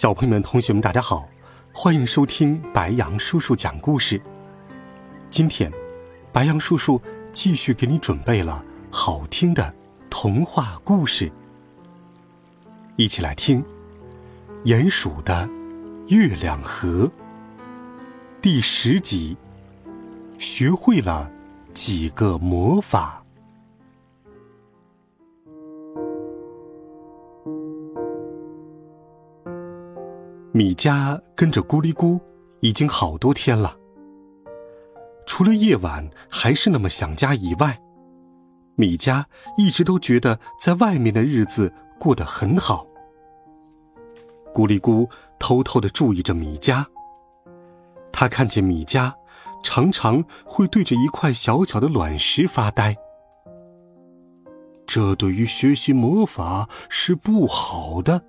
小朋友们、同学们，大家好，欢迎收听白杨叔叔讲故事。今天，白杨叔叔继续给你准备了好听的童话故事，一起来听《鼹鼠的月亮河》第十集。学会了几个魔法。米迦跟着咕哩咕已经好多天了，除了夜晚还是那么想家以外，米迦一直都觉得在外面的日子过得很好。咕哩咕偷偷的注意着米迦，他看见米迦常常会对着一块小小的卵石发呆，这对于学习魔法是不好的。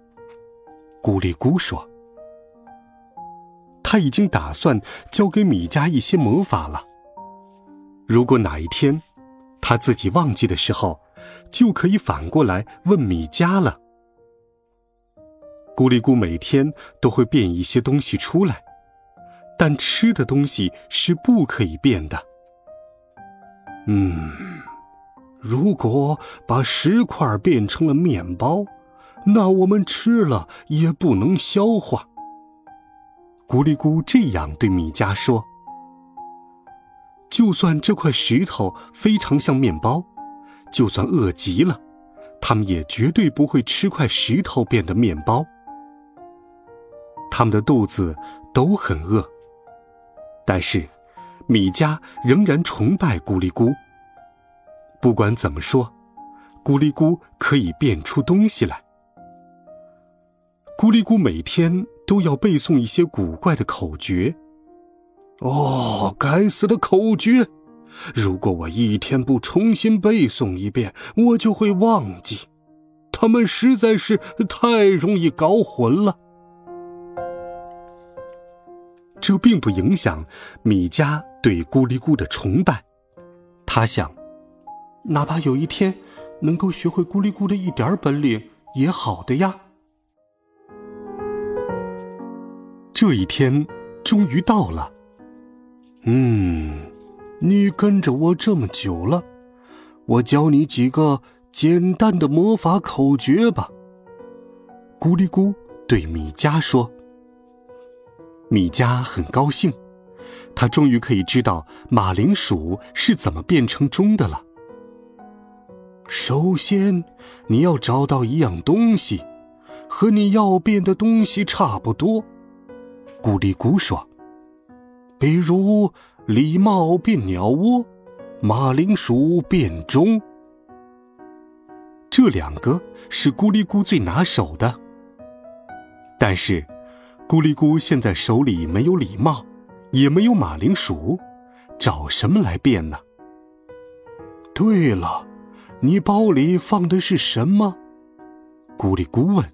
咕哩咕说。他已经打算教给米迦一些魔法了。如果哪一天他自己忘记的时候，就可以反过来问米迦了。咕哩咕每天都会变一些东西出来，但吃的东西是不可以变的。嗯，如果把石块变成了面包，那我们吃了也不能消化。咕哩咕这样对米迦说：“就算这块石头非常像面包，就算饿极了，他们也绝对不会吃块石头变的面包。他们的肚子都很饿，但是米迦仍然崇拜咕哩咕。不管怎么说，咕哩咕可以变出东西来。咕哩咕每天。”都要背诵一些古怪的口诀。哦，该死的口诀！如果我一天不重新背诵一遍，我就会忘记。他们实在是太容易搞混了。这并不影响米迦对咕哩咕的崇拜。他想，哪怕有一天能够学会咕哩咕的一点本领，也好的呀。这一天终于到了。嗯，你跟着我这么久了，我教你几个简单的魔法口诀吧。咕哩咕对米迦说。米迦很高兴，他终于可以知道马铃薯是怎么变成钟的了。首先，你要找到一样东西，和你要变的东西差不多。咕哩咕说：“比如礼貌变鸟窝，马铃薯变钟，这两个是咕哩咕最拿手的。但是，咕哩咕现在手里没有礼貌，也没有马铃薯，找什么来变呢？对了，你包里放的是什么？”咕哩咕问。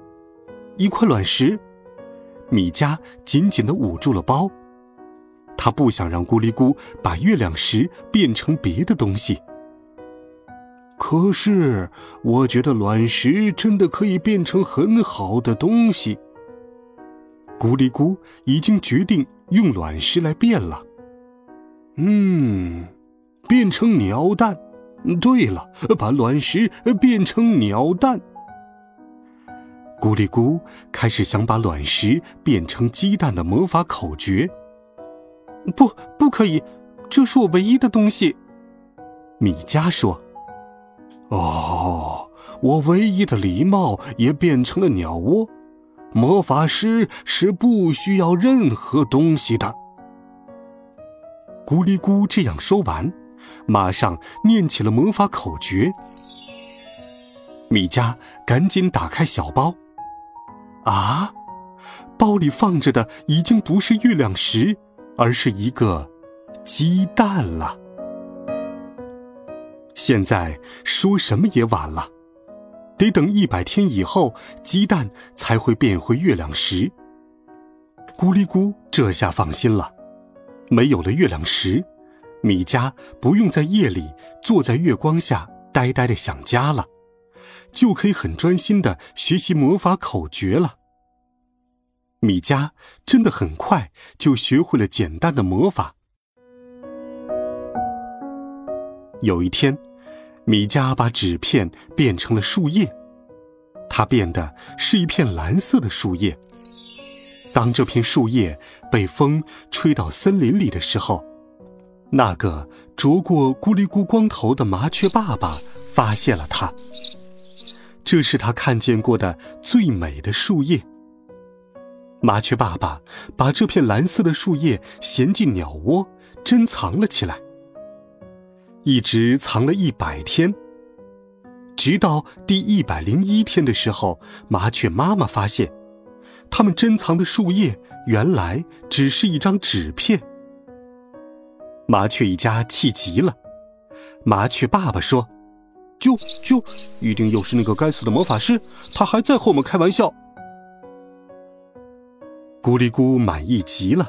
“一块卵石。”米迦紧紧的捂住了包，他不想让咕哩咕把月亮石变成别的东西。可是，我觉得卵石真的可以变成很好的东西。咕哩咕已经决定用卵石来变了。嗯，变成鸟蛋。对了，把卵石变成鸟蛋。咕哩咕开始想把卵石变成鸡蛋的魔法口诀。不，不可以，这是我唯一的东西。米迦说：“哦，我唯一的礼帽也变成了鸟窝。魔法师是不需要任何东西的。”咕哩咕这样说完，马上念起了魔法口诀。米迦赶紧打开小包。啊，包里放着的已经不是月亮石，而是一个鸡蛋了。现在说什么也晚了，得等一百天以后，鸡蛋才会变回月亮石。咕哩咕这下放心了，没有了月亮石，米家不用在夜里坐在月光下呆呆的想家了，就可以很专心的学习魔法口诀了。米家真的很快就学会了简单的魔法。有一天。米迦把纸片变成了树叶，它变的是一片蓝色的树叶。当这片树叶被风吹到森林里的时候，那个啄过咕哩咕光头的麻雀爸爸发现了它。这是他看见过的最美的树叶。麻雀爸爸把这片蓝色的树叶衔进鸟窝，珍藏了起来。一直藏了一百天，直到第一百零一天的时候，麻雀妈妈发现，他们珍藏的树叶原来只是一张纸片。麻雀一家气极了，麻雀爸爸说：“就就，一定又是那个该死的魔法师，他还在和我们开玩笑。”咕哩咕满意极了，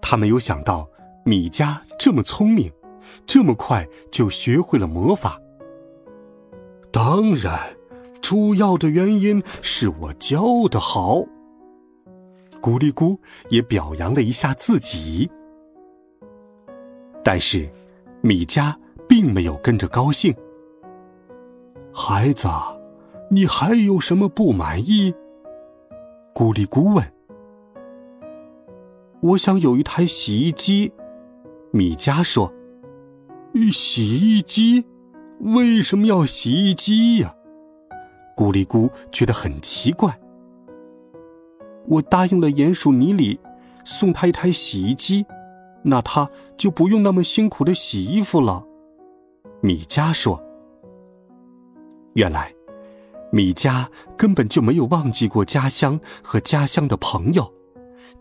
他没有想到米家这么聪明。这么快就学会了魔法？当然，主要的原因是我教的好。咕哩咕也表扬了一下自己，但是米迦并没有跟着高兴。孩子，你还有什么不满意？咕哩咕问。我想有一台洗衣机，米迦说。洗衣机？为什么要洗衣机呀？咕哩咕觉得很奇怪。我答应了鼹鼠尼里，送他一台洗衣机，那他就不用那么辛苦的洗衣服了。米迦说：“原来，米迦根本就没有忘记过家乡和家乡的朋友，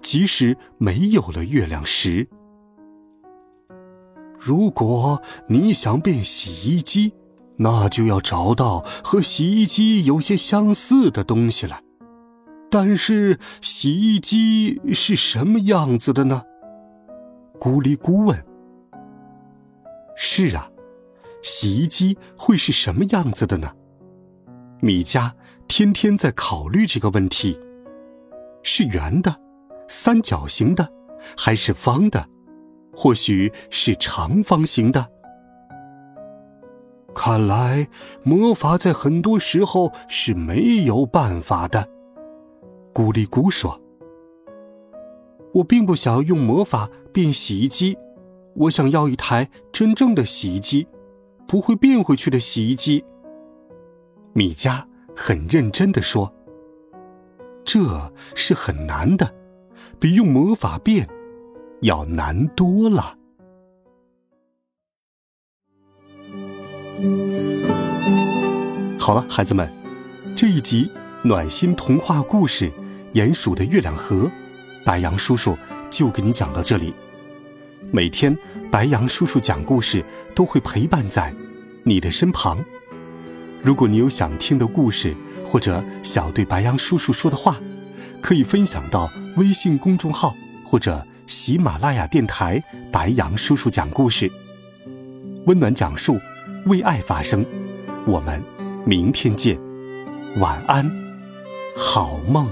即使没有了月亮石。”如果你想变洗衣机，那就要找到和洗衣机有些相似的东西来。但是洗衣机是什么样子的呢？咕哩咕问。是啊，洗衣机会是什么样子的呢？米迦天天在考虑这个问题：是圆的、三角形的，还是方的？或许是长方形的。看来魔法在很多时候是没有办法的。咕哩咕说：“我并不想要用魔法变洗衣机，我想要一台真正的洗衣机，不会变回去的洗衣机。”米迦很认真的说：“这是很难的，比用魔法变。”要难多了。好了，孩子们，这一集暖心童话故事《鼹鼠的月亮河》，白羊叔叔就给你讲到这里。每天，白羊叔叔讲故事都会陪伴在你的身旁。如果你有想听的故事，或者想对白羊叔叔说的话，可以分享到微信公众号或者。喜马拉雅电台，白杨叔叔讲故事，温暖讲述，为爱发声。我们明天见，晚安，好梦。